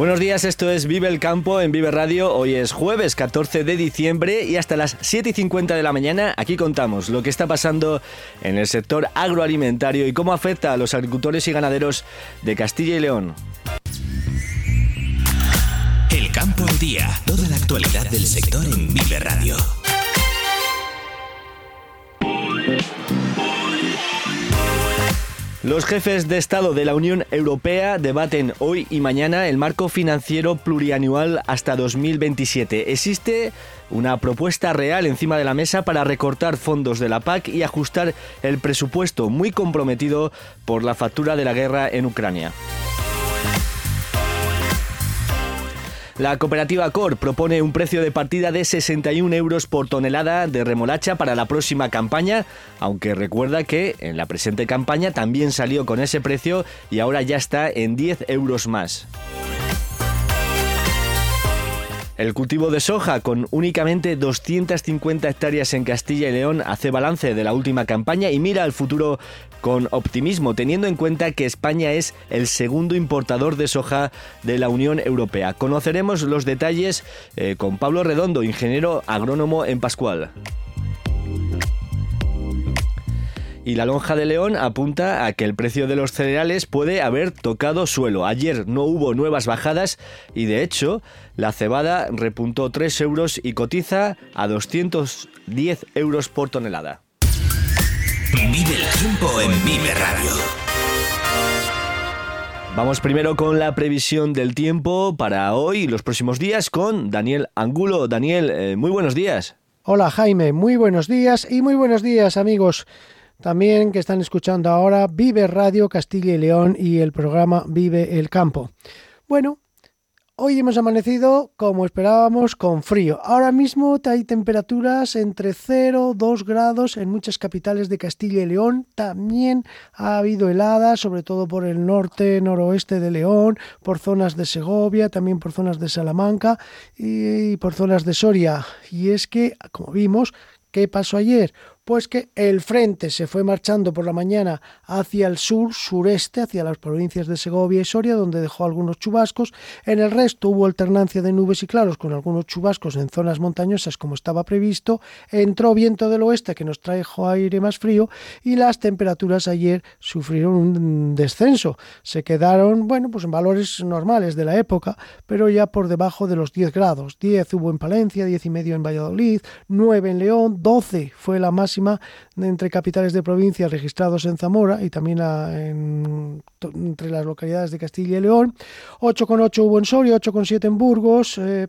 Buenos días, esto es Vive el Campo en Vive Radio. Hoy es jueves 14 de diciembre y hasta las 7 y 50 de la mañana aquí contamos lo que está pasando en el sector agroalimentario y cómo afecta a los agricultores y ganaderos de Castilla y León. El campo al día, toda la actualidad del sector en Vive Radio. Los jefes de Estado de la Unión Europea debaten hoy y mañana el marco financiero plurianual hasta 2027. Existe una propuesta real encima de la mesa para recortar fondos de la PAC y ajustar el presupuesto muy comprometido por la factura de la guerra en Ucrania. La cooperativa COR propone un precio de partida de 61 euros por tonelada de remolacha para la próxima campaña, aunque recuerda que en la presente campaña también salió con ese precio y ahora ya está en 10 euros más. El cultivo de soja, con únicamente 250 hectáreas en Castilla y León, hace balance de la última campaña y mira al futuro con optimismo, teniendo en cuenta que España es el segundo importador de soja de la Unión Europea. Conoceremos los detalles eh, con Pablo Redondo, ingeniero agrónomo en Pascual. Y la lonja de León apunta a que el precio de los cereales puede haber tocado suelo. Ayer no hubo nuevas bajadas y de hecho la cebada repuntó 3 euros y cotiza a 210 euros por tonelada. Vive el tiempo en Vive Radio. Vamos primero con la previsión del tiempo para hoy y los próximos días con Daniel Angulo. Daniel, eh, muy buenos días. Hola Jaime, muy buenos días y muy buenos días amigos. También que están escuchando ahora Vive Radio Castilla y León y el programa Vive el Campo. Bueno, Hoy hemos amanecido, como esperábamos, con frío. Ahora mismo hay temperaturas entre 0 2 grados en muchas capitales de Castilla y León. También ha habido heladas, sobre todo por el norte, noroeste de León, por zonas de Segovia, también por zonas de Salamanca y por zonas de Soria. Y es que, como vimos, ¿qué pasó ayer? Pues que el frente se fue marchando por la mañana hacia el sur, sureste, hacia las provincias de Segovia y Soria, donde dejó algunos chubascos. En el resto hubo alternancia de nubes y claros con algunos chubascos en zonas montañosas como estaba previsto. Entró viento del oeste que nos trajo aire más frío y las temperaturas ayer sufrieron un descenso. Se quedaron, bueno, pues en valores normales de la época, pero ya por debajo de los 10 grados. 10 hubo en Palencia, 10 y medio en Valladolid, 9 en León, 12 fue la máxima entre capitales de provincia registrados en Zamora y también entre las localidades de Castilla y León. 8,8 hubo en Soria, 8,7 en Burgos. Eh,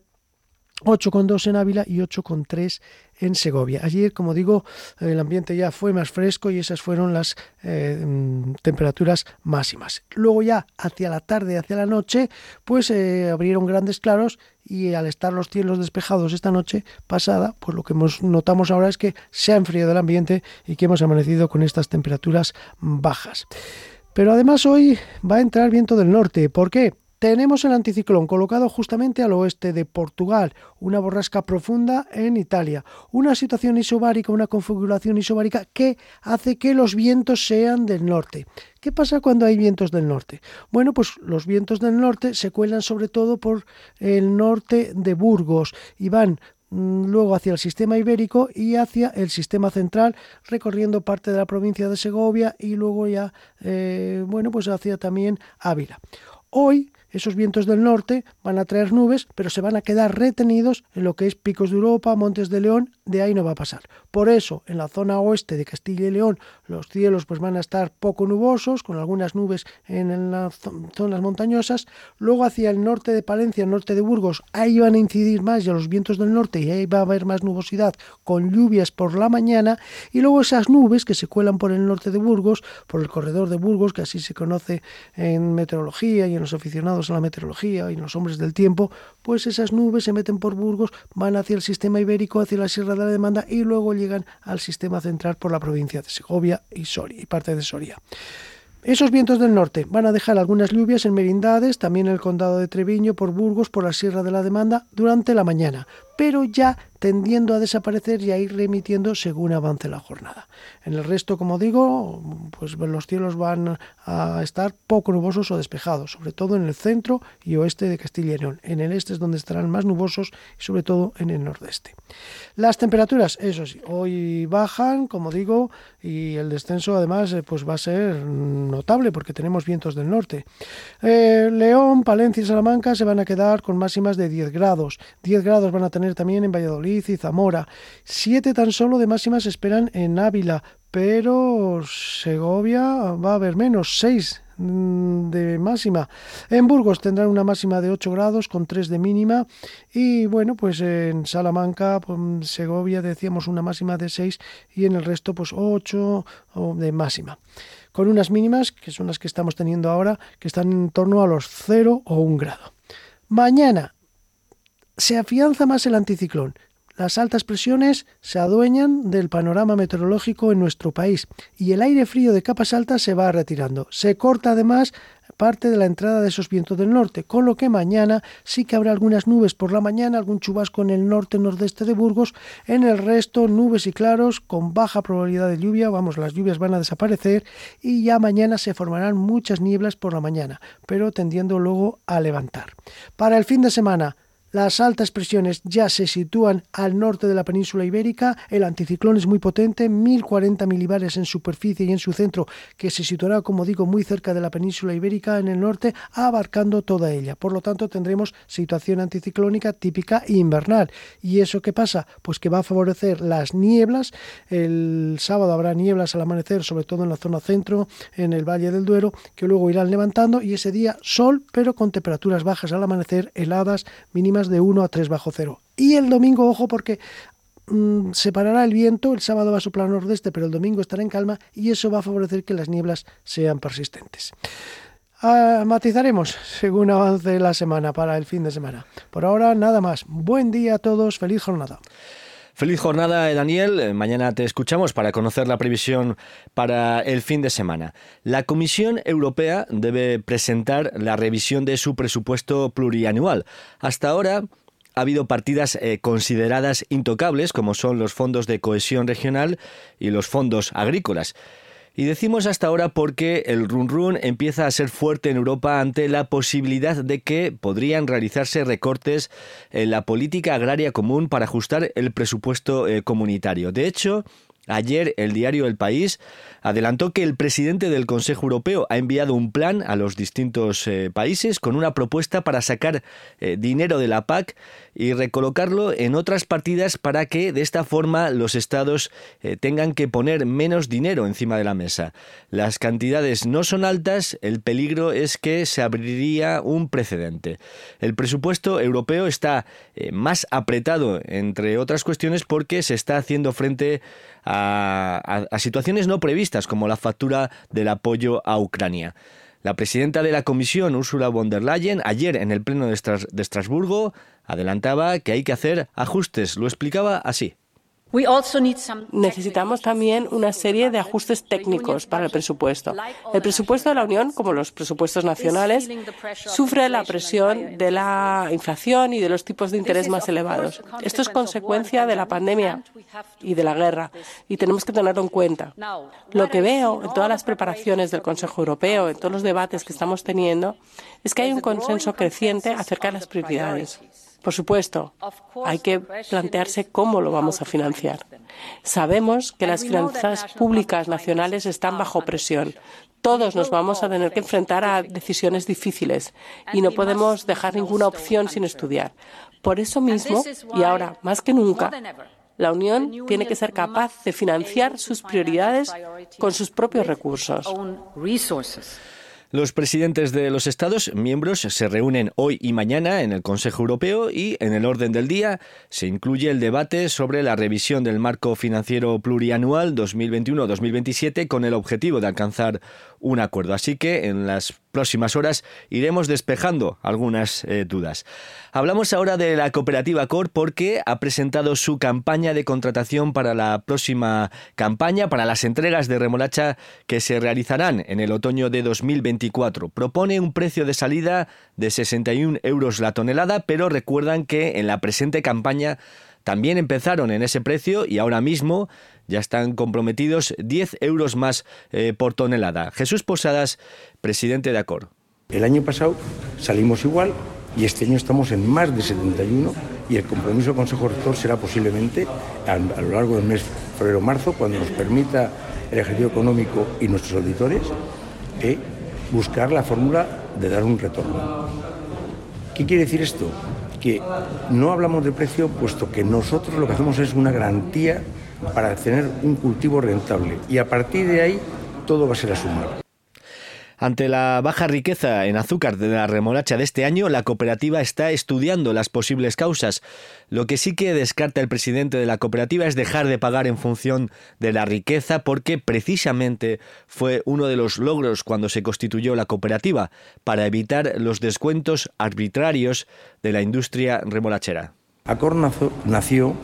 8,2 en Ávila y 8,3 en Segovia. Ayer, como digo, el ambiente ya fue más fresco y esas fueron las eh, mm, temperaturas máximas. Luego ya hacia la tarde, hacia la noche, pues eh, abrieron grandes claros y al estar los cielos despejados esta noche pasada, pues lo que notamos ahora es que se ha enfriado el ambiente y que hemos amanecido con estas temperaturas bajas. Pero además hoy va a entrar viento del norte. ¿Por qué? Tenemos el anticiclón colocado justamente al oeste de Portugal, una borrasca profunda en Italia, una situación isobárica, una configuración isobárica que hace que los vientos sean del norte. ¿Qué pasa cuando hay vientos del norte? Bueno, pues los vientos del norte se cuelan sobre todo por el norte de Burgos y van mm, luego hacia el sistema ibérico y hacia el sistema central, recorriendo parte de la provincia de Segovia y luego ya, eh, bueno, pues hacia también Ávila. Hoy Esos vientos del norte van a traer nubes, pero se van a quedar retenidos en lo que es Picos de Europa, Montes de León, de ahí no va a pasar. Por eso, en la zona oeste de Castilla y León, los cielos pues van a estar poco nubosos, con algunas nubes en las zonas montañosas. Luego hacia el norte de Palencia, el norte de Burgos, ahí van a incidir más ya los vientos del norte y ahí va a haber más nubosidad con lluvias por la mañana. Y luego esas nubes que se cuelan por el norte de Burgos, por el corredor de Burgos, que así se conoce en meteorología y en los aficionados a la meteorología y los hombres del tiempo, pues esas nubes se meten por Burgos, van hacia el sistema ibérico, hacia la Sierra de la Demanda y luego llegan al sistema central por la provincia de Segovia y Soria y parte de Soria. Esos vientos del norte van a dejar algunas lluvias en Merindades, también en el condado de Treviño, por Burgos, por la Sierra de la Demanda, durante la mañana, pero ya tendiendo a desaparecer y a ir remitiendo según avance la jornada. En el resto, como digo, pues los cielos van a estar poco nubosos o despejados, sobre todo en el centro y oeste de Castilla y León. En el este es donde estarán más nubosos y sobre todo en el nordeste. Las temperaturas, eso sí, hoy bajan, como digo, y el descenso además eh, pues va a ser notable porque tenemos vientos del norte. Eh, León, Palencia y Salamanca se van a quedar con máximas de 10 grados. 10 grados van a tener también en Valladolid y Zamora. Siete tan solo de máximas esperan en Ávila, pero Segovia va a haber menos, 6 mm, de máxima. En Burgos tendrán una máxima de 8 grados con 3 de mínima y bueno, pues en Salamanca, pues, Segovia decíamos una máxima de 6 y en el resto pues 8 de máxima. Con unas mínimas, que son las que estamos teniendo ahora, que están en torno a los 0 o 1 grado. Mañana se afianza más el anticiclón. Las altas presiones se adueñan del panorama meteorológico en nuestro país y el aire frío de capas altas se va retirando. Se corta además parte de la entrada de esos vientos del norte, con lo que mañana sí que habrá algunas nubes por la mañana, algún chubasco en el norte nordeste de Burgos, en el resto nubes y claros con baja probabilidad de lluvia, vamos, las lluvias van a desaparecer y ya mañana se formarán muchas nieblas por la mañana, pero tendiendo luego a levantar. Para el fin de semana, las altas presiones ya se sitúan al norte de la península ibérica. El anticiclón es muy potente, 1040 milibares en superficie y en su centro, que se situará, como digo, muy cerca de la península ibérica en el norte, abarcando toda ella. Por lo tanto, tendremos situación anticiclónica típica invernal. ¿Y eso qué pasa? Pues que va a favorecer las nieblas. El sábado habrá nieblas al amanecer, sobre todo en la zona centro, en el Valle del Duero, que luego irán levantando y ese día sol, pero con temperaturas bajas al amanecer, heladas mínimas de 1 a 3 bajo cero. Y el domingo, ojo, porque mm, se parará el viento, el sábado va a soplar nordeste, pero el domingo estará en calma y eso va a favorecer que las nieblas sean persistentes. Ah, matizaremos según avance la semana para el fin de semana. Por ahora, nada más. Buen día a todos, feliz jornada. Feliz jornada, Daniel. Eh, mañana te escuchamos para conocer la previsión para el fin de semana. La Comisión Europea debe presentar la revisión de su presupuesto plurianual. Hasta ahora ha habido partidas eh, consideradas intocables, como son los fondos de cohesión regional y los fondos agrícolas. Y decimos hasta ahora porque el run run empieza a ser fuerte en Europa ante la posibilidad de que podrían realizarse recortes en la política agraria común para ajustar el presupuesto eh, comunitario. De hecho, Ayer el diario El País adelantó que el presidente del Consejo Europeo ha enviado un plan a los distintos eh, países con una propuesta para sacar eh, dinero de la PAC y recolocarlo en otras partidas para que de esta forma los estados eh, tengan que poner menos dinero encima de la mesa. Las cantidades no son altas, el peligro es que se abriría un precedente. El presupuesto europeo está más apretado, entre otras cuestiones, porque se está haciendo frente a, situaciones no previstas, como la factura del apoyo a Ucrania. La presidenta de la Comisión, Ursula von der Leyen, ayer en el Pleno de Estrasburgo, adelantaba que hay que hacer ajustes. Lo explicaba así. Necesitamos también una serie de ajustes técnicos para el presupuesto. El presupuesto de la Unión, como los presupuestos nacionales, sufre la presión de la inflación y de los tipos de interés más elevados. Esto es consecuencia de la pandemia y de la guerra y tenemos que tenerlo en cuenta. Lo que veo en todas las preparaciones del Consejo Europeo, en todos los debates que estamos teniendo, es que hay un consenso creciente acerca de las prioridades. Por supuesto, hay que plantearse cómo lo vamos a financiar. Sabemos que las finanzas públicas nacionales están bajo presión. Todos nos vamos a tener que enfrentar a decisiones difíciles y no podemos dejar ninguna opción sin estudiar. Por eso mismo, y ahora más que nunca, la Unión tiene que ser capaz de financiar sus prioridades con sus propios recursos. Los presidentes de los Estados miembros se reúnen hoy y mañana en el Consejo Europeo y en el orden del día se incluye el debate sobre la revisión del marco financiero plurianual 2021-2027 con el objetivo de alcanzar un acuerdo. Así que en las próximas horas iremos despejando algunas eh, dudas. Hablamos ahora de la cooperativa COR porque ha presentado su campaña de contratación para la próxima campaña, para las entregas de remolacha que se realizarán en el otoño de 2024. Propone un precio de salida de 61 euros la tonelada, pero recuerdan que en la presente campaña también empezaron en ese precio y ahora mismo ya están comprometidos 10 euros más eh, por tonelada. Jesús Posadas, presidente de ACOR. El año pasado salimos igual y este año estamos en más de 71 y el compromiso del Consejo Rector será posiblemente a, lo largo del mes febrero-marzo, cuando nos permita el Ejecutivo Económico y nuestros auditores, eh, buscar la fórmula de dar un retorno. ¿Qué quiere decir esto? Que no hablamos de precio, puesto que nosotros lo que hacemos es una garantía para tener un cultivo rentable y a partir de ahí todo va a ser a sumar. Ante la baja riqueza en azúcar de la remolacha de este año, la cooperativa está estudiando las posibles causas. Lo que sí que descarta el presidente de la cooperativa es dejar de pagar en función de la riqueza porque precisamente fue uno de los logros cuando se constituyó la cooperativa para evitar los descuentos arbitrarios de la industria remolachera. Acor nació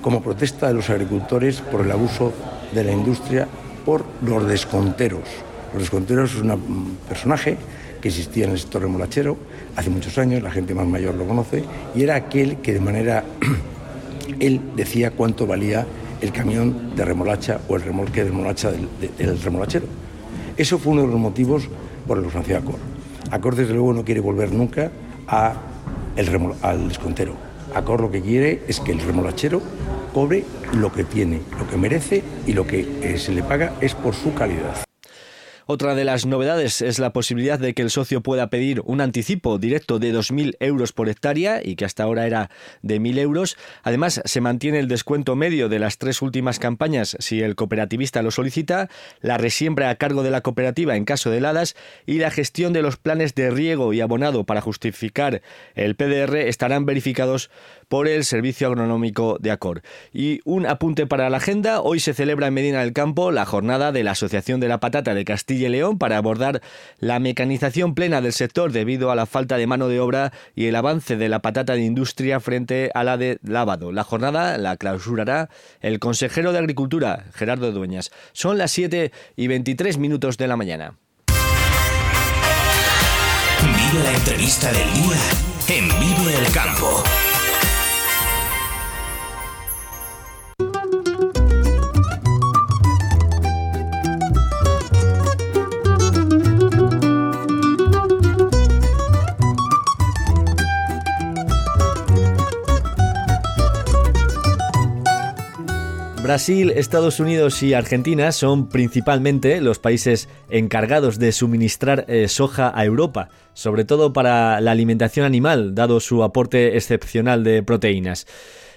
como protesta de los agricultores por el abuso de la industria por los desconteros. Los desconteros es un personaje que existía en el sector remolachero hace muchos años, la gente más mayor lo conoce, y era aquel que de manera, él decía cuánto valía el camión de remolacha o el remolque de remolacha del, remolachero. Eso fue uno de los motivos por los que nació Acor. Acor, desde luego, no quiere volver nunca a al descontero. Acor lo que quiere es que el remolachero cobre lo que tiene, lo que merece y lo que eh, se le paga es por su calidad. Otra de las novedades es la posibilidad de que el socio pueda pedir un anticipo directo de 2.000 euros por hectárea y que hasta ahora era de 1.000 euros. Además, se mantiene el descuento medio de las tres últimas campañas si el cooperativista lo solicita, la resiembra a cargo de la cooperativa en caso de heladas y la gestión de los planes de riego y abonado para justificar el PDR estarán verificados por el Servicio Agronómico de Acor. Y un apunte para la agenda, hoy se celebra en Medina del Campo la jornada de la Asociación de la Patata de Castilla y León para abordar la mecanización plena del sector debido a la falta de mano de obra y el avance de la patata de industria frente a la de lavado. La jornada la clausurará el consejero de Agricultura, Gerardo Dueñas. Son las 7 y 23 minutos de la mañana. Vive la entrevista del día en Vive el Campo. Brasil, Estados Unidos y Argentina son principalmente los países encargados de suministrar eh, soja a Europa, sobre todo para la alimentación animal, dado su aporte excepcional de proteínas.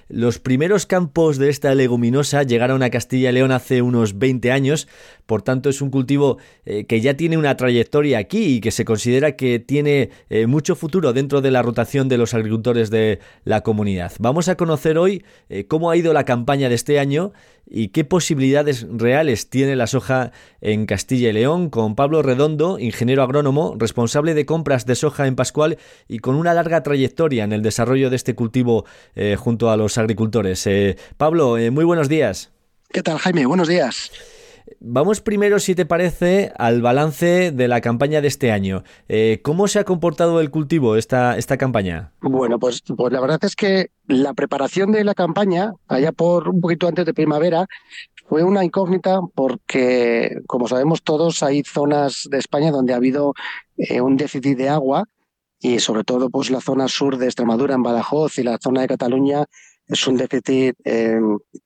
Los primeros campos de esta leguminosa llegaron a Castilla y León hace unos 20 años, por tanto es un cultivo eh, que ya tiene una trayectoria aquí y que se considera que tiene eh, mucho futuro dentro de la rotación de los agricultores de la comunidad. Vamos a conocer hoy eh, cómo ha ido la campaña de este año y qué posibilidades reales tiene la soja en Castilla y León con Pablo Redondo, ingeniero agrónomo, responsable de compras de soja en Pascual y con una larga trayectoria en el desarrollo de este cultivo junto a los agricultores. Pablo, muy buenos días. ¿Qué tal, Jaime? Buenos días. Vamos primero, si te parece, al balance de la campaña de este año. Eh, ¿Cómo se ha comportado el cultivo esta, esta campaña? Bueno, pues, pues la verdad es que la preparación de la campaña, allá por un poquito antes de primavera, fue una incógnita porque, como sabemos todos, hay zonas de España donde ha habido eh, un déficit de agua y sobre todo pues la zona sur de Extremadura, en Badajoz y la zona de Cataluña es un déficit eh,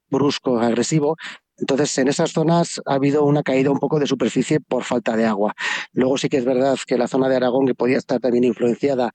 brusco, agresivo. Entonces, en esas zonas ha habido una caída un poco de superficie por falta de agua. Luego sí que es verdad que la zona de Aragón, que podía estar también influenciada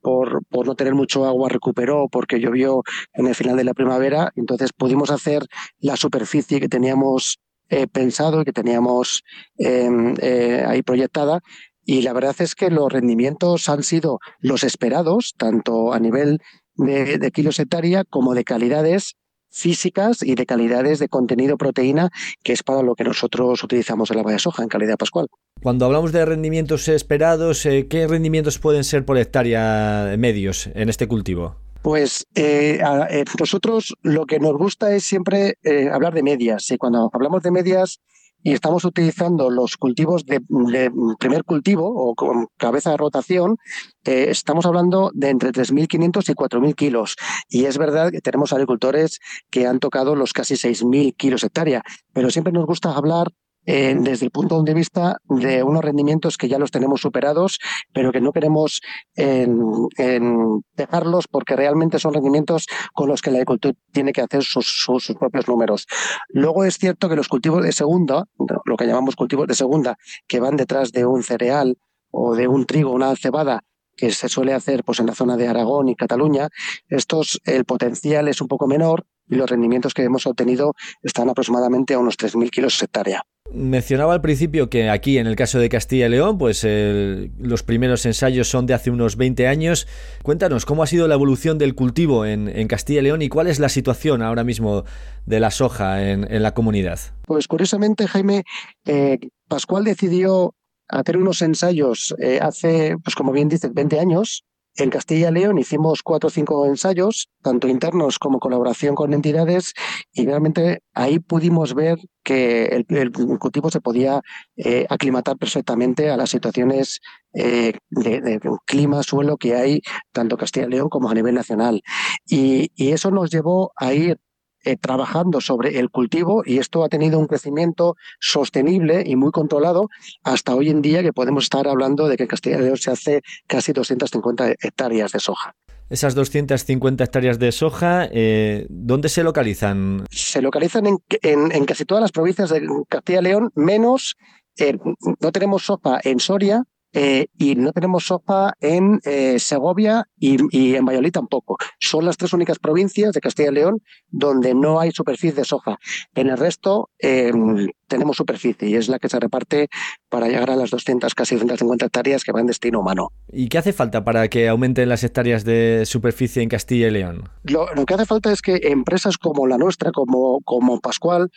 por, por no tener mucho agua, recuperó porque llovió en el final de la primavera. Entonces pudimos hacer la superficie que teníamos eh, pensado y que teníamos em, eh, ahí proyectada. Y la verdad es que los rendimientos han sido los esperados, tanto a nivel de, de kilos hectárea como de calidades físicas y de calidades de contenido proteína, que es para lo que nosotros utilizamos en la de soja en calidad pascual. Cuando hablamos de rendimientos esperados, eh, ¿qué rendimientos pueden ser por hectárea medios en este cultivo? Pues eh, eh, nosotros lo que nos gusta es siempre hablar de medias. Y cuando hablamos de medias, y estamos utilizando los cultivos de, primer cultivo o con cabeza de rotación, eh, estamos hablando de entre 3.500 y 4.000 kilos. Y es verdad que tenemos agricultores que han tocado los casi 6.000 kilos hectárea, pero siempre nos gusta hablar eh, desde el punto de vista de unos rendimientos que ya los tenemos superados, pero que no queremos dejarlos porque realmente son rendimientos con los que la agricultura tiene que hacer sus, propios números. Luego es cierto que los cultivos de segunda, lo que llamamos cultivos de segunda, que van detrás de un cereal o de un trigo, una cebada, que se suele hacer pues en la zona de Aragón y Cataluña, estos el potencial es un poco menor y los rendimientos que hemos obtenido están aproximadamente a unos 3.000 kilos hectárea. Mencionaba al principio que aquí, en el caso de Castilla y León, pues los primeros ensayos son de hace unos 20 años. Cuéntanos, ¿cómo ha sido la evolución del cultivo en, Castilla y León y cuál es la situación ahora mismo de la soja en, la comunidad? Pues curiosamente, Jaime, eh, Pascual decidió hacer unos ensayos eh, hace, pues como bien dices, 20 años en Castilla y León hicimos cuatro o cinco ensayos, tanto internos como colaboración con entidades, y realmente ahí pudimos ver que el, cultivo se podía eh, aclimatar perfectamente a las situaciones eh, de, clima, suelo que hay tanto Castilla y León como a nivel nacional. y eso nos llevó a ir eh, trabajando sobre el cultivo y esto ha tenido un crecimiento sostenible y muy controlado hasta hoy en día que podemos estar hablando de que en Castilla y León se hace casi 250 hectáreas de soja. Esas 250 hectáreas de soja, eh, ¿dónde se localizan? Se localizan en, en, casi todas las provincias de Castilla y León, menos, eh, no tenemos soja en Soria, eh, y no tenemos soja en eh, Segovia y, en Valladolid tampoco. Son las tres únicas provincias de Castilla y León donde no hay superficie de soja. En el resto em, tenemos superficie y es la que se reparte para llegar a las 200, casi 250 hectáreas que van destino humano. ¿Y qué hace falta para que aumenten las hectáreas de superficie en Castilla y León? Lo, que hace falta es que empresas como la nuestra, como, como Pascual,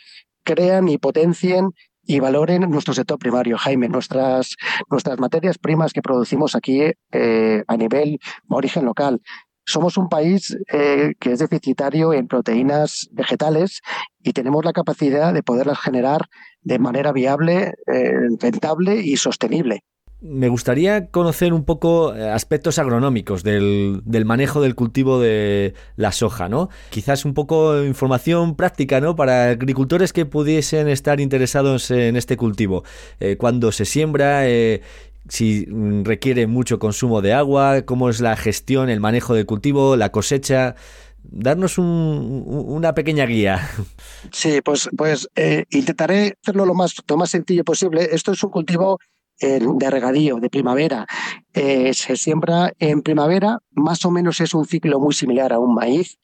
crean y potencien y valoren nuestro sector primario, Jaime, nuestras, nuestras materias primas que producimos aquí eh, a nivel origen local. Somos un país eh, que es deficitario en proteínas vegetales y tenemos la capacidad de poderlas generar de manera viable, eh, rentable y sostenible me gustaría conocer un poco eh, aspectos agronómicos del, manejo del cultivo de la soja, ¿no? Quizás un poco información práctica, ¿no? Para agricultores que pudiesen estar interesados en este cultivo. Eh, cuándo se siembra, eh, si requiere mucho consumo de agua, cómo es la gestión, el manejo del cultivo, la cosecha. Darnos una pequeña guía. Sí, pues, pues intentaré hacerlo lo más, lo más sencillo posible. Esto es un cultivo de regadío de primavera eh, se siembra en primavera, más o menos es un ciclo muy similar a un maíz.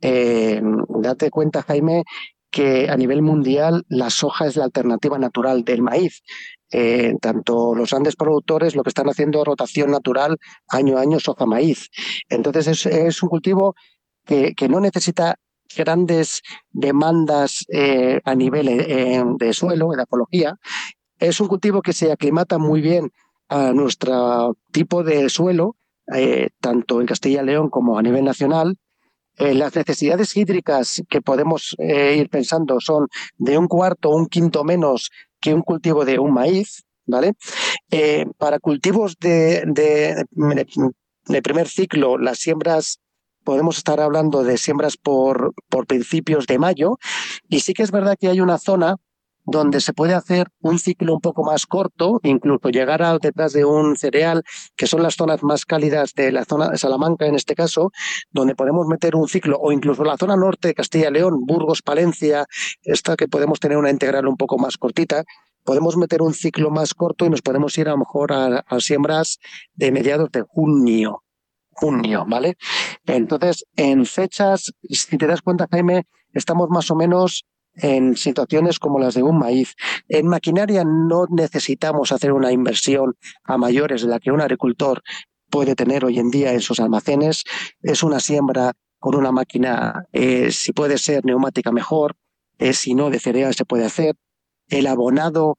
Eh, date cuenta, Jaime, que a nivel mundial la soja es la alternativa natural del maíz. Eh, tanto los grandes productores lo que están haciendo rotación natural año a año soja-maíz. Entonces es, un cultivo que, que, no necesita grandes demandas a nivel de suelo, de apología, es un cultivo que se aclimata muy bien a nuestro tipo de suelo, eh, tanto en Castilla y León como a nivel nacional. Eh, las necesidades hídricas que podemos eh, ir pensando son de un cuarto o un quinto menos que un cultivo de un maíz, ¿vale? para cultivos de, primer ciclo, las siembras podemos estar hablando de siembras por, por principios de mayo. Y sí que es verdad que hay una zona donde se puede hacer un ciclo un poco más corto, incluso llegar a detrás de un cereal, que son las zonas más cálidas de la zona de Salamanca en este caso, donde podemos meter un ciclo, o incluso la zona norte de Castilla y León, Burgos, Palencia, esta que podemos tener una integral un poco más cortita, podemos meter un ciclo más corto y nos podemos ir a lo mejor a, a siembras de mediados de junio, junio, ¿vale? Entonces, en fechas, si te das cuenta, Jaime, estamos más o menos en situaciones como las de un maíz. En maquinaria no necesitamos hacer una inversión a mayores de la que un agricultor puede tener hoy en día en sus almacenes. Es una siembra con una máquina, eh, si puede ser neumática mejor, eh, si no de cereal se puede hacer. El abonado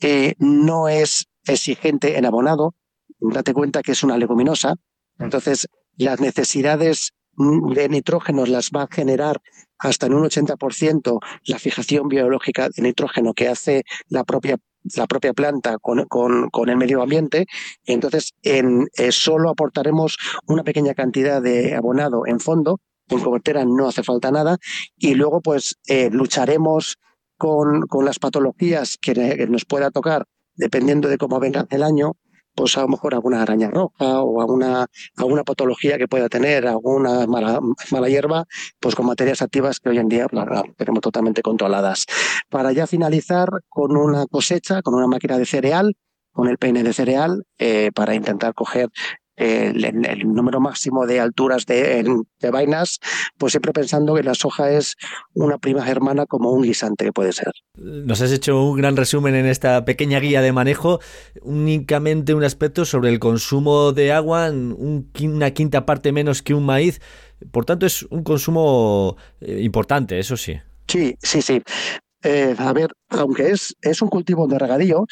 eh, no es exigente en abonado. Date cuenta que es una leguminosa. Entonces, las necesidades de nitrógeno las va a generar hasta en un 80% la fijación biológica de nitrógeno que hace la propia la propia planta con, con, el medio ambiente. Entonces, en, eh, solo aportaremos una pequeña cantidad de abonado en fondo. En cobertera no hace falta nada. Y luego, pues, eh, lucharemos con, con las patologías que nos pueda tocar dependiendo de cómo venga el año, pues a lo mejor alguna araña roja o alguna, alguna patología que pueda tener, alguna mala, mala hierba, pues con materias activas que hoy en día tenemos totalmente controladas. Para ya finalizar con una cosecha, con una máquina de cereal, con el peine de cereal, eh, para intentar coger el, el, número máximo de alturas de, de, vainas, pues siempre pensando que la soja es una prima hermana como un guisante que puede ser. Nos has hecho un gran resumen en esta pequeña guía de manejo, únicamente un aspecto sobre el consumo de agua, un, una quinta parte menos que un maíz, por tanto es un consumo eh, importante, eso sí. Sí, sí, sí. Eh, a ver, aunque es, es un cultivo de regadío,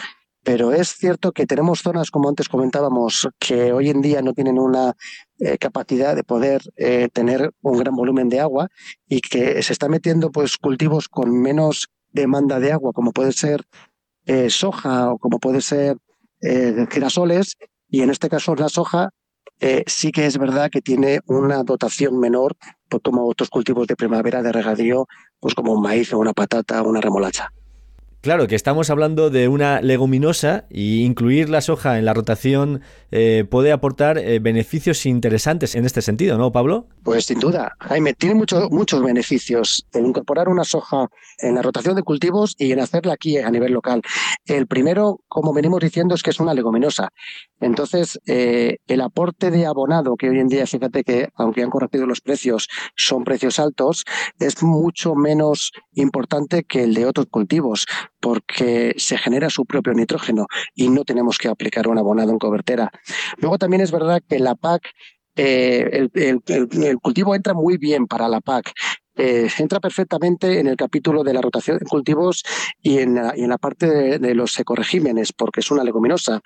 pero es cierto que tenemos zonas, como antes comentábamos, que hoy en día no tienen una eh, capacidad de poder eh, tener un gran volumen de agua y que se está metiendo pues cultivos con menos demanda de agua, como puede ser eh, soja o como puede ser girasoles, y en este caso la soja sí que es verdad que tiene una dotación menor, pues como otros cultivos de primavera de regadío, pues como un maíz o una patata o una remolacha. Claro, que estamos hablando de una leguminosa y incluir la soja en la rotación eh, puede aportar eh, beneficios interesantes en este sentido, ¿no, Pablo? Pues sin duda, Jaime, tiene mucho, muchos beneficios el incorporar una soja en la rotación de cultivos y en hacerla aquí a nivel local. El primero, como venimos diciendo, es que es una leguminosa. Entonces, eh, el aporte de abonado, que hoy en día, fíjate que aunque han corregido los precios, son precios altos, es mucho menos importante que el de otros cultivos porque se genera su propio nitrógeno y no tenemos que aplicar un abonado en cobertera. Luego también es verdad que la PAC, eh, el, el, cultivo entra muy bien para la PAC. Eh, entra perfectamente en el capítulo de la rotación de cultivos y en la, y en la parte de, de los ecoregímenes, porque es una leguminosa.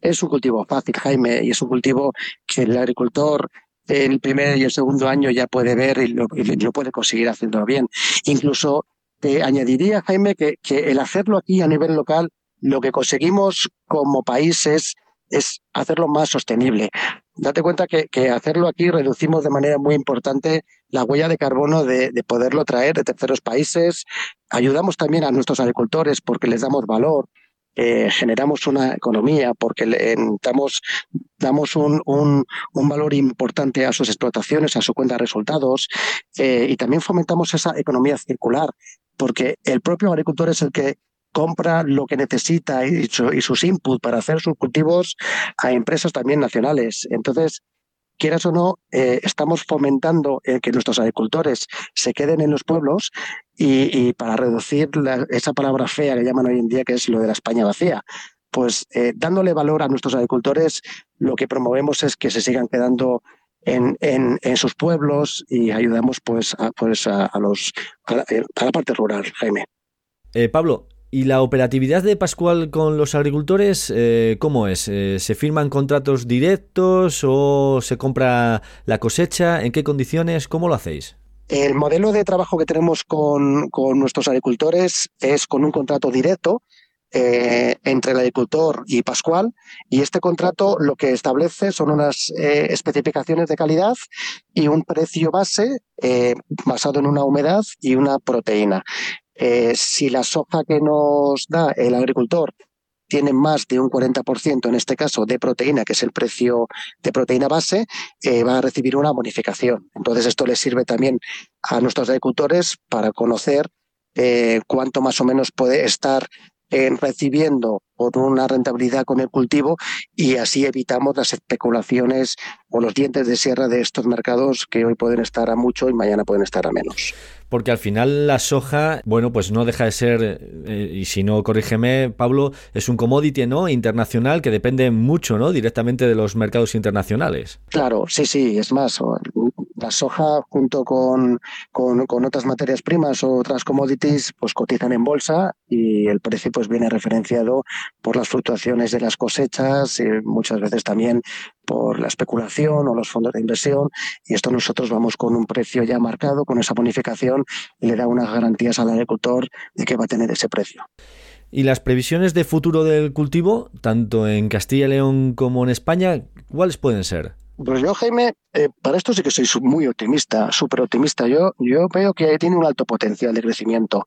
Es un cultivo fácil, Jaime, y es un cultivo que el agricultor el primer y el segundo año ya puede ver y lo, puede conseguir haciéndolo bien. Incluso te añadiría, Jaime, que, que, el hacerlo aquí a nivel local, lo que conseguimos como país es, es hacerlo más sostenible. Date cuenta que, que, hacerlo aquí reducimos de manera muy importante la huella de carbono de, de poderlo traer de terceros países. Ayudamos también a nuestros agricultores porque les damos valor. Eh, generamos una economía porque le, damos, damos un, un, valor importante a sus explotaciones, a su cuenta de resultados eh, y también fomentamos esa economía circular porque el propio agricultor es el que compra lo que necesita y, su, y sus inputs para hacer sus cultivos a empresas también nacionales. Entonces, quieras o no, eh, estamos fomentando eh, que nuestros agricultores se queden en los pueblos y, para reducir esa palabra fea que llaman hoy en día, que es lo de la España vacía. Pues eh, dándole valor a nuestros agricultores, lo que promovemos es que se sigan quedando en, en, sus pueblos y ayudamos pues a, pues a, los la, a la, parte rural, Jaime. Eh, Pablo, ¿y la operatividad de Pascual con los agricultores eh, cómo es? Eh, ¿Se firman contratos directos o se compra la cosecha? ¿En qué condiciones? ¿Cómo lo hacéis? El modelo de trabajo que tenemos con, con nuestros agricultores es con un contrato directo eh, entre el agricultor y Pascual y este contrato lo que establece son unas eh, especificaciones de calidad y un precio base eh, basado en una humedad y una proteína. Eh, si la soja que nos da el agricultor tiene más de un 40% en este caso de proteína, que es el precio de proteína base, eh, va a recibir una bonificación. Entonces esto le sirve también a nuestros agricultores para conocer eh, cuánto más o menos puede estar recibiendo por una rentabilidad con el cultivo y así evitamos las especulaciones o los dientes de sierra de estos mercados que hoy pueden estar a mucho y mañana pueden estar a menos porque al final la soja, bueno, pues no deja de ser, eh, y si no, corrígeme, Pablo, es un commodity, ¿no? Internacional que depende mucho, ¿no? Directamente de los mercados internacionales. Claro, sí, sí, es más, la soja junto con, con, otras materias primas o otras commodities, pues cotizan en bolsa y el precio pues viene referenciado por las fluctuaciones de las cosechas y muchas veces también por la especulación o los fondos de inversión y esto nosotros vamos con un precio ya marcado, con esa bonificación y le da unas garantías al agricultor de que va a tener ese precio. ¿Y las previsiones de futuro del cultivo, tanto en Castilla y León como en España, cuáles pueden ser? Pues yo, Jaime, eh, para esto sí que soy muy optimista, súper optimista. Yo, yo veo que tiene un alto potencial de crecimiento.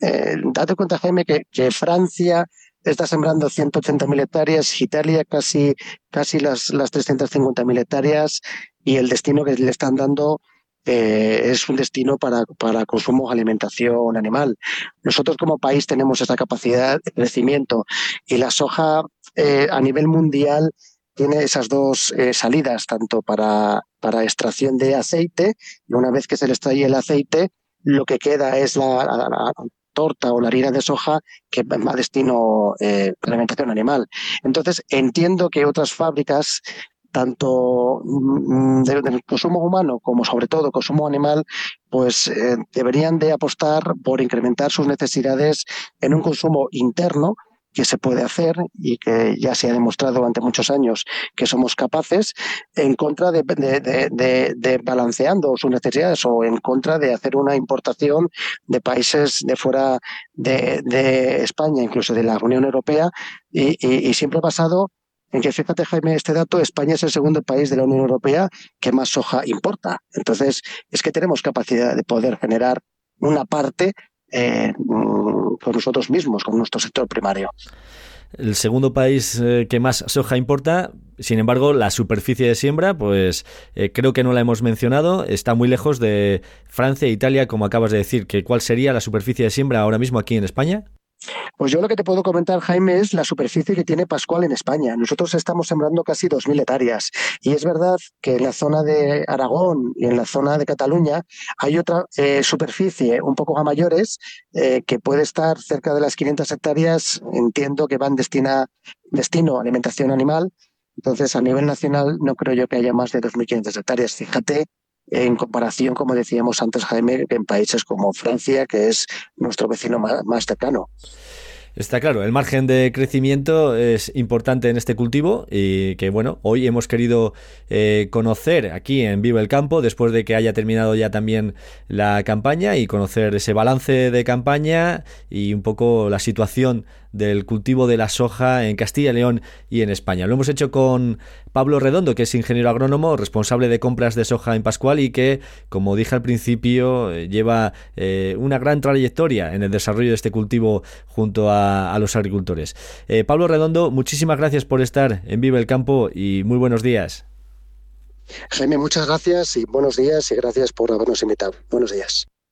Eh, date cuenta, Jaime, que, que Francia está sembrando 180.000 hectáreas, Italia casi, casi las, las 350.000 hectáreas y el destino que le están dando eh, es un destino para, para consumo alimentación animal. Nosotros como país tenemos esa capacidad de crecimiento y la soja eh, a nivel mundial tiene esas dos eh, salidas, tanto para, para extracción de aceite y una vez que se le extrae el aceite, lo que queda es la, torta o la harina de soja que va a destino eh, alimentación animal. Entonces, entiendo que otras fábricas tanto mm, del consumo humano como sobre todo consumo animal, pues eh, deberían de apostar por incrementar sus necesidades en un consumo interno que se puede hacer y que ya se ha demostrado durante muchos años que somos capaces en contra de, balanceando sus necesidades o en contra de hacer una importación de países de fuera de, España, incluso de la Unión Europea, y, y, siempre ha pasado en que, fíjate Jaime, este dato, España es el segundo país de la Unión Europea que más soja importa. Entonces, es que tenemos capacidad de poder generar una parte eh, con nosotros mismos, con nuestro sector primario. El segundo país eh, que más soja importa, sin embargo, la superficie de siembra, pues eh, creo que no la hemos mencionado, está muy lejos de Francia e Italia, como acabas de decir. ¿Cuál sería la superficie de siembra ahora mismo aquí en España? Pues yo lo que te puedo comentar, Jaime, es la superficie que tiene Pascual en España. Nosotros estamos sembrando casi 2.000 hectáreas. Y es verdad que en la zona de Aragón y en la zona de Cataluña hay otra eh, superficie un poco a mayores eh, que puede estar cerca de las 500 hectáreas. Entiendo que van destina, destino a alimentación animal. Entonces, a nivel nacional, no creo yo que haya más de 2.500 hectáreas. Fíjate en comparación, como decíamos antes, Jaime, en países como Francia, que es nuestro vecino más, cercano. Está claro, el margen de crecimiento es importante en este cultivo y que bueno, hoy hemos querido eh, conocer aquí en Vivo el Campo después de que haya terminado ya también la campaña y conocer ese balance de campaña y un poco la situación del cultivo de la soja en Castilla y León y en España. Lo hemos hecho con Pablo Redondo, que es ingeniero agrónomo, responsable de compras de soja en Pascual y que, como dije al principio, eh, lleva eh, una gran trayectoria en el desarrollo de este cultivo junto a, los agricultores. Eh, Pablo Redondo, muchísimas gracias por estar en Vive el Campo y muy buenos días. Jaime, muchas gracias y buenos días y gracias por habernos invitado. Buenos días.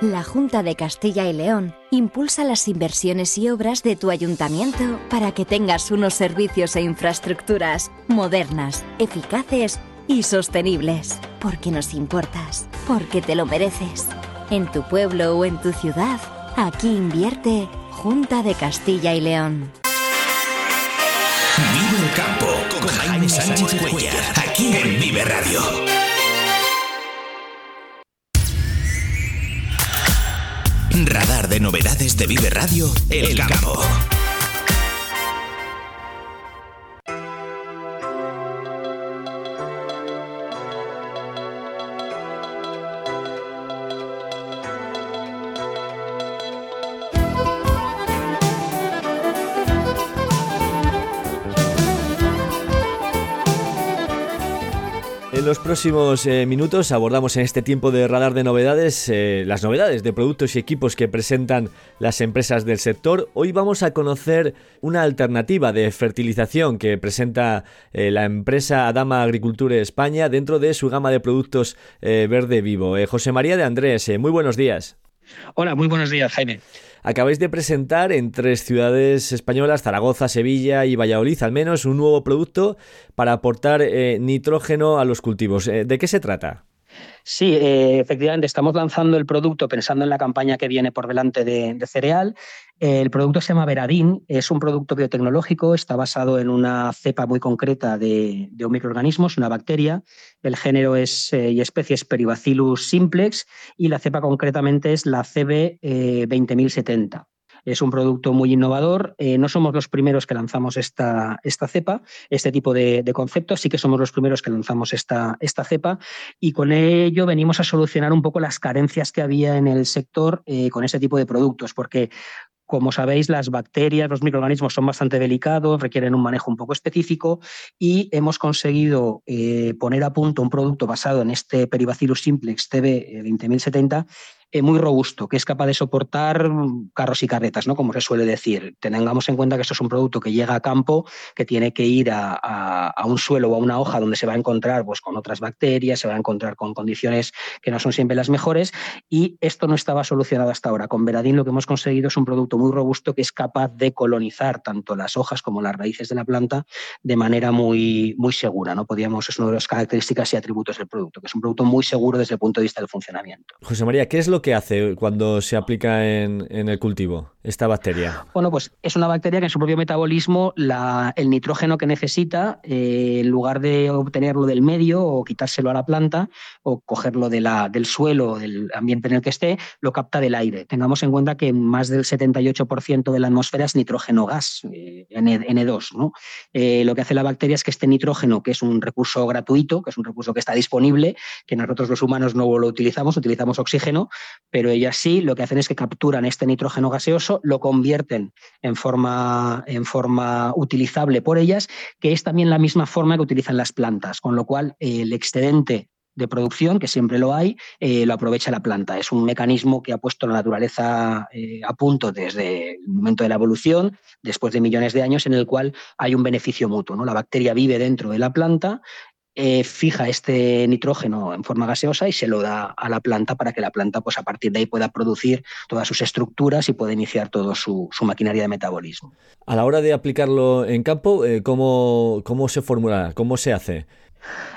La Junta de Castilla y León impulsa las inversiones y obras de tu ayuntamiento para que tengas unos servicios e infraestructuras modernas, eficaces y sostenibles. Porque nos importas, porque te lo mereces. En tu pueblo o en tu ciudad, aquí invierte Junta de Castilla y León. Vive el campo con Jaime Sánchez Cuellar, aquí en Vive Radio. Radar de novedades de Vive Radio, El, campo. Próximos eh, minutos abordamos en este tiempo de radar de novedades eh, las novedades de productos y equipos que presentan las empresas del sector. Hoy vamos a conocer una alternativa de fertilización que presenta eh, la empresa Adama Agriculture España dentro de su gama de productos verde vivo. José María de Andrés, muy buenos días. Hola, muy buenos días, Jaime. Acabáis de presentar en tres ciudades españolas, Zaragoza, Sevilla y Valladolid, al menos un nuevo producto para aportar eh, nitrógeno a los cultivos. Eh, ¿De qué se trata? Sí, eh, efectivamente, estamos lanzando el producto pensando en la campaña que viene por delante de, cereal. El producto se llama Veradin, es un producto biotecnológico, está basado en una cepa muy concreta de, un microorganismo, una bacteria. El género es, eh, y especie es Peribacillus simplex y la cepa concretamente es la CB 20070. Es un producto muy innovador. Eh, no somos los primeros que lanzamos esta, esta cepa, este tipo de, conceptos, sí que somos los primeros que lanzamos esta, esta cepa. Y con ello venimos a solucionar un poco las carencias que había en el sector eh, con este tipo de productos, porque como sabéis, las bacterias, los microorganismos son bastante delicados, requieren un manejo un poco específico. Y hemos conseguido eh, poner a punto un producto basado en este Peribacillus simplex TB 20070 eh, muy robusto, que es capaz de soportar carros y carretas, ¿no? como se suele decir. Tengamos en cuenta que esto es un producto que llega a campo, que tiene que ir a, un suelo o a una hoja donde se va a encontrar pues, con otras bacterias, se va a encontrar con condiciones que no son siempre las mejores, y esto no estaba solucionado hasta ahora. Con Veradín lo que hemos conseguido es un producto muy robusto que es capaz de colonizar tanto las hojas como las raíces de la planta de manera muy, muy segura. ¿no? Podíamos, es una de las características y atributos del producto, que es un producto muy seguro desde el punto de vista del funcionamiento. José María, ¿qué es lo que hace cuando se aplica en, el cultivo esta bacteria? Bueno, pues es una bacteria que en su propio metabolismo el nitrógeno que necesita, eh, en lugar de obtenerlo del medio o quitárselo a la planta o cogerlo del suelo, del ambiente en el que esté, lo capta del aire. Tengamos en cuenta que más del 78% de la atmósfera es nitrógeno gas, eh, N2. ¿no? Eh, lo que hace la bacteria es que este nitrógeno, que es un recurso gratuito, que es un recurso que está disponible, que nosotros los humanos no lo utilizamos, utilizamos oxígeno, pero ellas sí lo que hacen es que capturan este nitrógeno gaseoso, lo convierten en forma, en forma utilizable por ellas, que es también la misma forma que utilizan las plantas, con lo cual el excedente de producción, que siempre lo hay, eh, lo aprovecha la planta. Es un mecanismo que ha puesto la naturaleza eh, a punto desde el momento de la evolución, después de millones de años, en el cual hay un beneficio mutuo. La bacteria vive dentro de la planta eh, fija este nitrógeno en forma gaseosa y se lo da a la planta para que la planta, pues a partir de ahí, pueda producir todas sus estructuras y pueda iniciar toda su, maquinaria de metabolismo. A la hora de aplicarlo en campo, eh, ¿cómo, ¿cómo se formula? ¿Cómo se hace?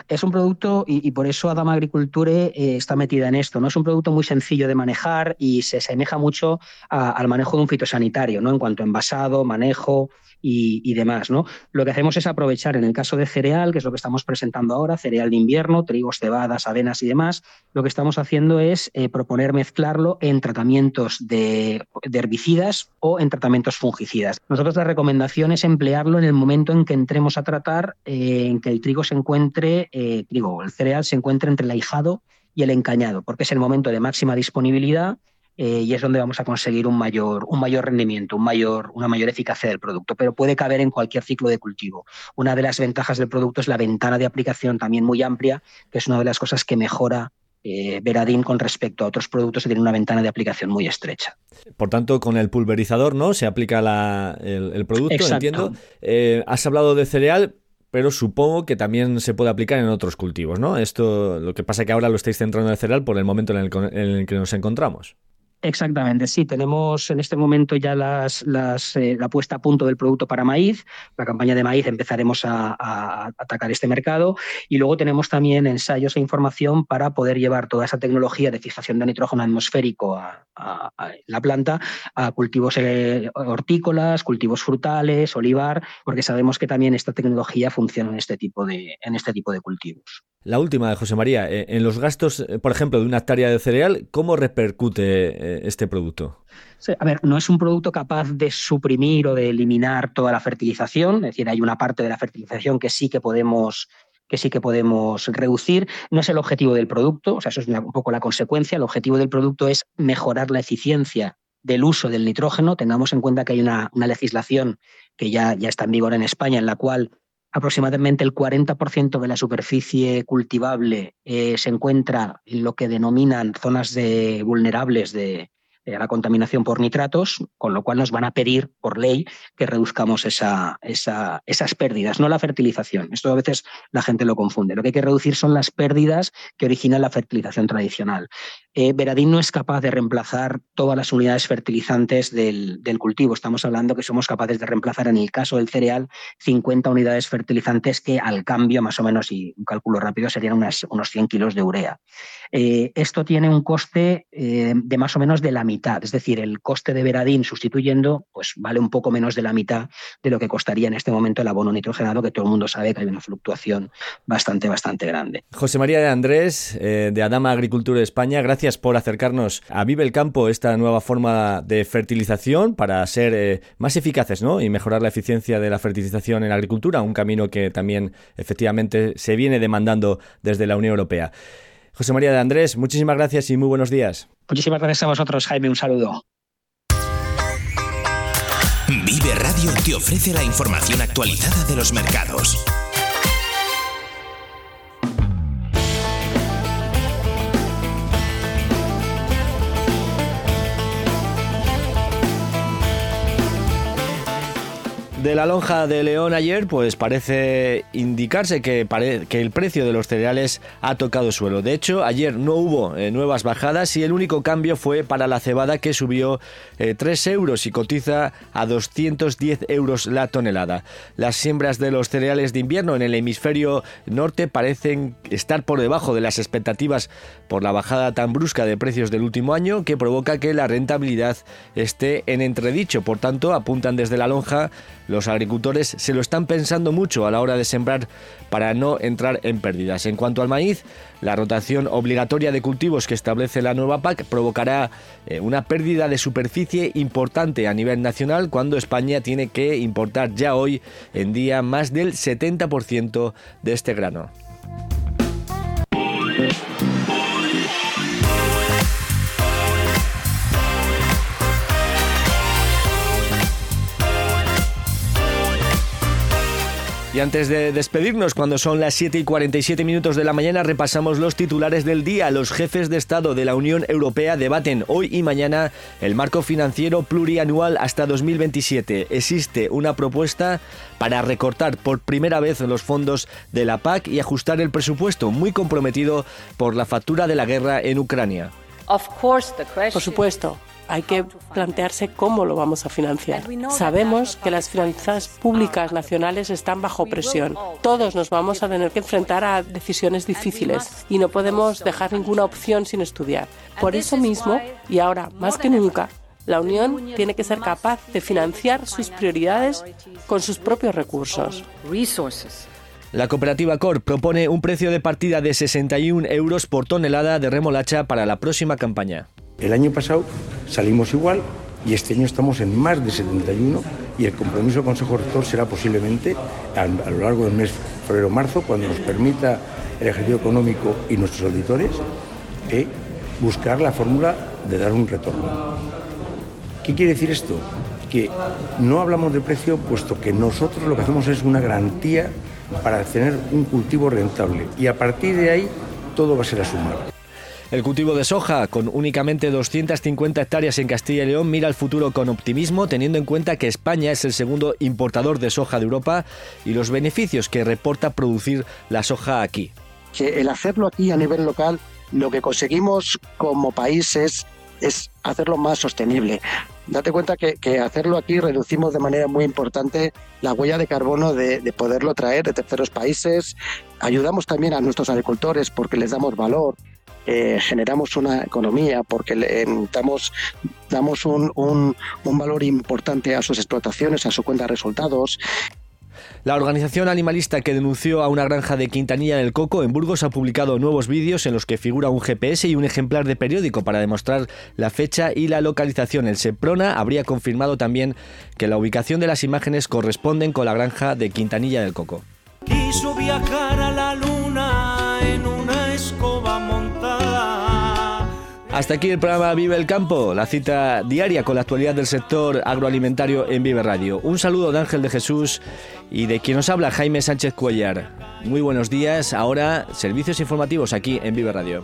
Es un producto, y, por eso Adama Agriculture eh, está metida en esto, ¿no? Es un producto muy sencillo de manejar y se asemeja mucho al manejo de un fitosanitario, ¿no? En cuanto a envasado, manejo, y, demás. ¿no? Lo que hacemos es aprovechar, en el caso de cereal, que es lo que estamos presentando ahora, cereal de invierno, trigos, cebadas, avenas y demás, lo que estamos haciendo es eh, proponer mezclarlo en tratamientos de, herbicidas o en tratamientos fungicidas. Nosotros la recomendación es emplearlo en el momento en que entremos a tratar, eh, en que el trigo se encuentre, eh, el cereal se encuentre entre el ahijado y el encañado, porque es el momento de máxima disponibilidad eh, y es donde vamos a conseguir un mayor, un mayor rendimiento, un mayor, una mayor eficacia del producto, pero puede caber en cualquier ciclo de cultivo. Una de las ventajas del producto es la ventana de aplicación también muy amplia, que es una de las cosas que mejora eh, Veradin con respecto a otros productos que tienen una ventana de aplicación muy estrecha. Por tanto, con el pulverizador, ¿no? Se aplica el, producto, entiendo. Eh, has hablado de cereal, pero supongo que también se puede aplicar en otros cultivos, ¿no? Esto, lo que pasa es que ahora lo estáis centrando en el cereal por el momento en el que nos encontramos. Exactamente, sí, tenemos en este momento ya las, eh, la puesta a punto del producto para maíz, la campaña de maíz empezaremos a, atacar este mercado y luego tenemos también ensayos e información para poder llevar toda esa tecnología de fijación de nitrógeno atmosférico a, la planta a cultivos eh, hortícolas, cultivos frutales, olivar, porque sabemos que también esta tecnología funciona en este tipo de, en este tipo de cultivos. La última de José María, eh, en los gastos, eh, por ejemplo, de una hectárea de cereal, ¿cómo repercute eh, este producto? a ver, no es un producto capaz de suprimir o de eliminar toda la fertilización, es decir, hay una parte de la fertilización que sí que podemos que sí que podemos reducir. No es el objetivo del producto, o sea, eso es un poco la consecuencia. El objetivo del producto es mejorar la eficiencia del uso del nitrógeno. Tengamos en cuenta que hay una, una legislación que ya, ya está en vigor en España en la cual aproximadamente el 40% de la superficie cultivable eh, se encuentra en lo que denominan zonas de, vulnerables de, a la contaminación por nitratos, con lo cual nos van a pedir por ley que reduzcamos esa, esas pérdidas, no la fertilización. Esto a veces la gente lo confunde. Lo que hay que reducir son las pérdidas que originan la fertilización tradicional. Eh, Veradín no es capaz de reemplazar todas las unidades fertilizantes del, cultivo. Estamos hablando que somos capaces de reemplazar, en el caso del cereal, 50 unidades fertilizantes que al cambio, más o menos, y un cálculo rápido, serían unos 100 kilos de urea. Eh, esto tiene un coste eh, de más o menos de la mitad, es decir, el coste de Veradín sustituyendo, pues vale un poco menos de la mitad de lo que costaría en este momento el abono nitrogenado, que todo el mundo sabe que hay una fluctuación bastante, bastante grande. José María de Andrés, eh, de Adama Agricultura de España, gracias por acercarnos a Vive el Campo, esta nueva forma de fertilización para ser más eficaces ¿no? y mejorar la eficiencia de la fertilización en la agricultura, un camino que también efectivamente se viene demandando desde la Unión Europea. José María de Andrés, muchísimas gracias y muy buenos días. Muchísimas gracias a vosotros, Jaime. Un saludo. Vive Radio te ofrece la información actualizada de los mercados. De la lonja de León ayer, pues parece indicarse que, el precio de los cereales ha tocado suelo. De hecho, ayer no hubo eh, nuevas bajadas y el único cambio fue para la cebada que subió 3 eh, euros y cotiza a 210 euros la tonelada. Las siembras de los cereales de invierno en el hemisferio norte parecen estar por debajo de las expectativas por la bajada tan brusca de precios del último año que provoca que la rentabilidad esté en entredicho. Por tanto, apuntan desde la lonja los agricultores se lo están pensando mucho a la hora de sembrar para no entrar en pérdidas. En cuanto al maíz, la rotación obligatoria de cultivos que establece la nueva PAC provocará eh, una pérdida de superficie importante a nivel nacional cuando España tiene que importar ya hoy en día más del 70% de este grano. Y antes de despedirnos, cuando son las 7 y 47 minutos de la mañana, repasamos los titulares del día. Los jefes de Estado de la Unión Europea debaten hoy y mañana el marco financiero plurianual hasta 2027. Existe una propuesta para recortar por primera vez los fondos de la PAC y ajustar el presupuesto, muy comprometido por la factura de la guerra en Ucrania. Por supuesto, hay que plantearse cómo lo vamos a financiar. Sabemos que las finanzas públicas nacionales están bajo presión. Todos nos vamos a tener que enfrentar a decisiones difíciles y no podemos dejar ninguna opción sin estudiar. Por eso mismo, y ahora más que nunca, la Unión tiene que ser capaz de financiar sus prioridades con sus propios recursos. La cooperativa Cor propone un precio de partida de 61 euros por tonelada de remolacha para la próxima campaña. El año pasado salimos igual y este año estamos en más de 71 y el compromiso del Consejo Rector será posiblemente a, lo largo del mes febrero-marzo, cuando nos permita el Ejecutivo Económico y nuestros auditores, eh, buscar la fórmula de dar un retorno. ¿Qué quiere decir esto? Que no hablamos de precio, puesto que nosotros lo que hacemos es una garantía para tener un cultivo rentable y a partir de ahí todo va a ser a sumar. El cultivo de soja, con únicamente 250 hectáreas en Castilla y León, mira al futuro con optimismo, teniendo en cuenta que España es el segundo importador de soja de Europa y los beneficios que reporta producir la soja aquí. Que el hacerlo aquí a nivel local, lo que conseguimos como país es, hacerlo más sostenible. Date cuenta que, hacerlo aquí reducimos de manera muy importante la huella de carbono de, poderlo traer de terceros países. Ayudamos también a nuestros agricultores porque les damos valor, eh, generamos una economía porque le, damos, damos un, un, un valor importante a sus explotaciones, a su cuenta de resultados la organización animalista que denunció a una granja de Quintanilla del Coco en Burgos ha publicado nuevos vídeos en los que figura un GPS y un ejemplar de periódico para demostrar la fecha y la localización. El Seprona habría confirmado también que la ubicación de las imágenes corresponden con la granja de Quintanilla del Coco. Quiso viajar a la luna Hasta aquí el programa Vive el Campo, la cita diaria con la actualidad del sector agroalimentario en Vive Radio. Un saludo de Ángel de Jesús y de quien nos habla Jaime Sánchez Cuellar. Muy buenos días. Ahora, servicios informativos aquí en Vive Radio.